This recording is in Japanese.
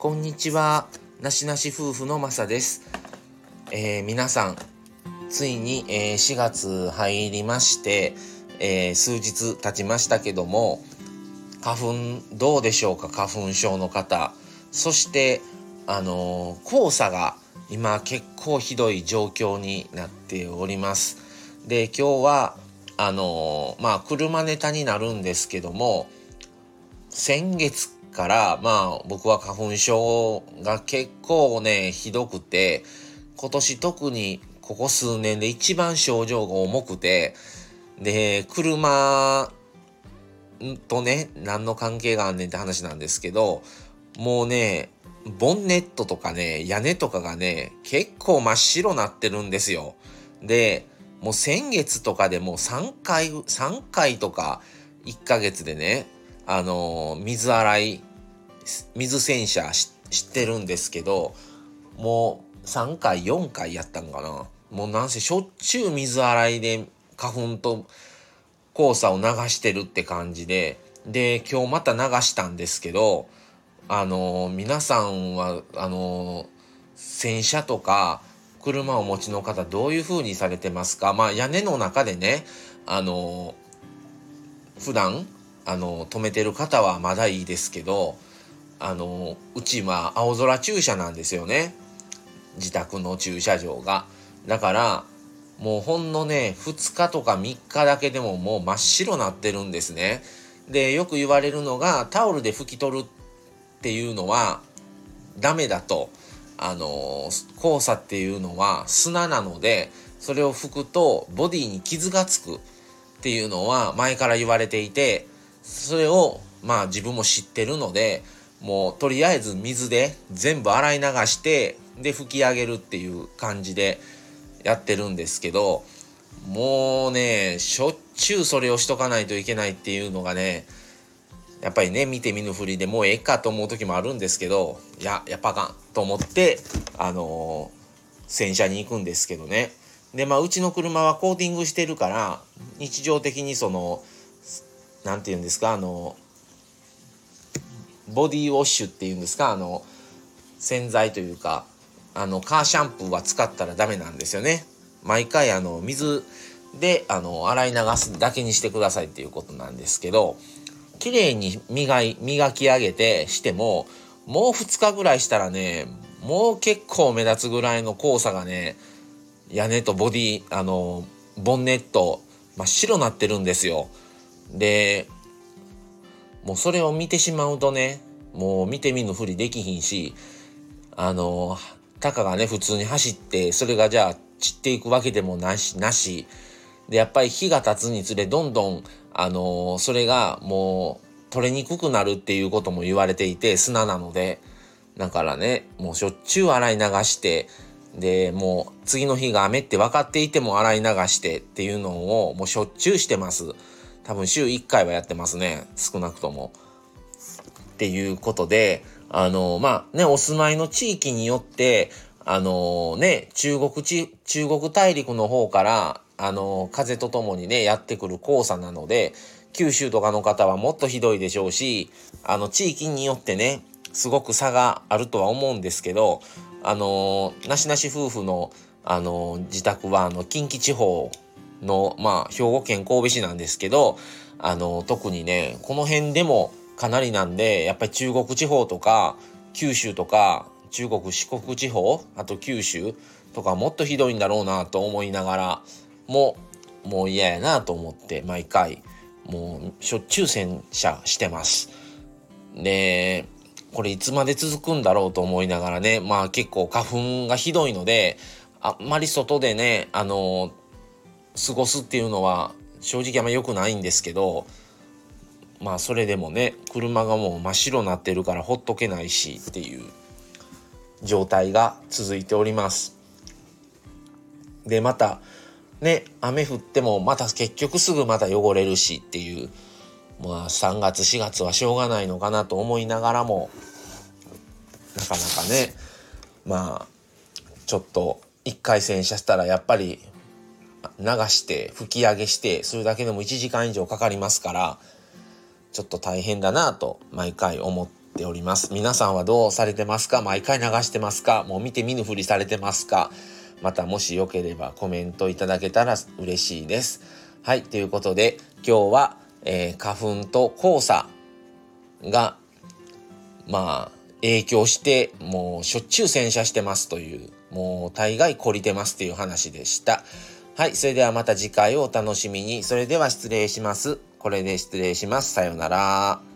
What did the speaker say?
こんにちは。なしなし夫婦のまさです。えー、皆さん、ついに、えー、4月入りまして、えー、数日経ちましたけども、花粉どうでしょうか？花粉症の方。そして、あの黄砂が今結構ひどい状況になっております。で、今日は、あのまあ、車ネタになるんですけども、先月からまあ僕は花粉症が結構ねひどくて今年特にここ数年で一番症状が重くてで車とね何の関係があんねんって話なんですけどもうねボンネットとかね屋根とかがね結構真っ白なってるんですよ。でもう先月とかでもう3回3回とか1ヶ月でねあの水洗い水洗車してるんですけどもう3回4回やったんかな。もうなんせしょっちゅう水洗いで花粉と黄砂を流してるって感じで。で今日また流したんですけどあの皆さんはあの洗車とか車をお持ちの方どういう風にされてますか？まあ屋根の中でねあの普段あの止めてる方はまだいいですけどあのうちは青空駐車なんですよね。自宅の駐車場が。だからもうほんのね2日とか3日だけでももう真っ白なってるんですね。でよく言われるのがタオルで拭き取るっていうのはダメだと。あの黄砂っていうのは砂なのでそれを拭くとボディに傷がつくっていうのは前から言われていてそれをまあ自分も知ってるのでもうとりあえず水で全部洗い流してで拭き上げるっていう感じでやってるんですけどもうねしょっちゅうそれをしとかないといけないっていうのがねやっぱりね見て見ぬふりでもうええかと思う時もあるんですけどいややっぱあかんと思ってあのー、洗車に行くんですけどね。でまあうちの車はコーティングしてるから日常的にその何て言うんですか？あのボディウォッシュっていうんですか？あの洗剤というかあのカーシャンプーは使ったらダメなんですよね。毎回あの水であの洗い流すだけにしてくださいっていうことなんですけど綺麗に磨い磨き上げてしてももう2日ぐらいしたらねもう結構目立つぐらいの黄砂がね屋根とボディあのボンネット真っ白なってるんですよ。でもうそれを見てしまうとねもう見て見ぬふりできひんしあのたかがね普通に走ってそれがじゃあ散っていくわけでもなしなしでやっぱり日が経つにつれどんどんあのそれがもう取れにくくなるっていうことも言われていて砂なのでだからねもうしょっちゅう洗い流してでもう次の日が雨って分かっていても洗い流してっていうのをもうしょっちゅうしてます。多分週1回はやってますね。少なくとも。っていうことで、あの、まあね、お住まいの地域によって、あのね、中国地、中国大陸の方から、あの風とともにね、やってくる黄砂なので、九州とかの方はもっとひどいでしょうし、あの、地域によってね、すごく差があるとは思うんですけど、あのなしなし夫婦の、あの自宅は、あの、近畿地方の、まあ、兵庫県神戸市なんですけど、あの、特にね、この辺でもかなりなんで、やっぱり中国地方とか、九州とか、中国四国地方、あと九州とかもっとひどいんだろうなと思いながら、も、もう嫌やなと思って、毎回、もうしょっちゅう洗車してます。で、これいつまで続くんだろうと思いながらね、まあ結構花粉がひどいので、あんまり外でね、あの、過ごすっていうのは正直あんま良くないんですけどまあそれでもね車がもう真っ白になってるからほっとけないしっていう状態が続いております。でまたね雨降ってもまた結局すぐまた汚れるしっていうまあ3月4月はしょうがないのかなと思いながらもなかなかねまあちょっと一回洗車したらやっぱり流して吹き上げしてそれだけでも1時間以上かかりますからちょっと大変だなと毎回思っております。皆さんはどうされてますか？毎回流してますか？もう見て見ぬふりされてますか？またもしよければコメントいただけたら嬉しいです。はい、ということで今日は、えー、花粉と黄砂がまあ影響してもうしょっちゅう洗車してますというもう大概懲りてますっていう話でした。はい、それではまた次回をお楽しみに。それでは失礼します。これで失礼します。さようなら。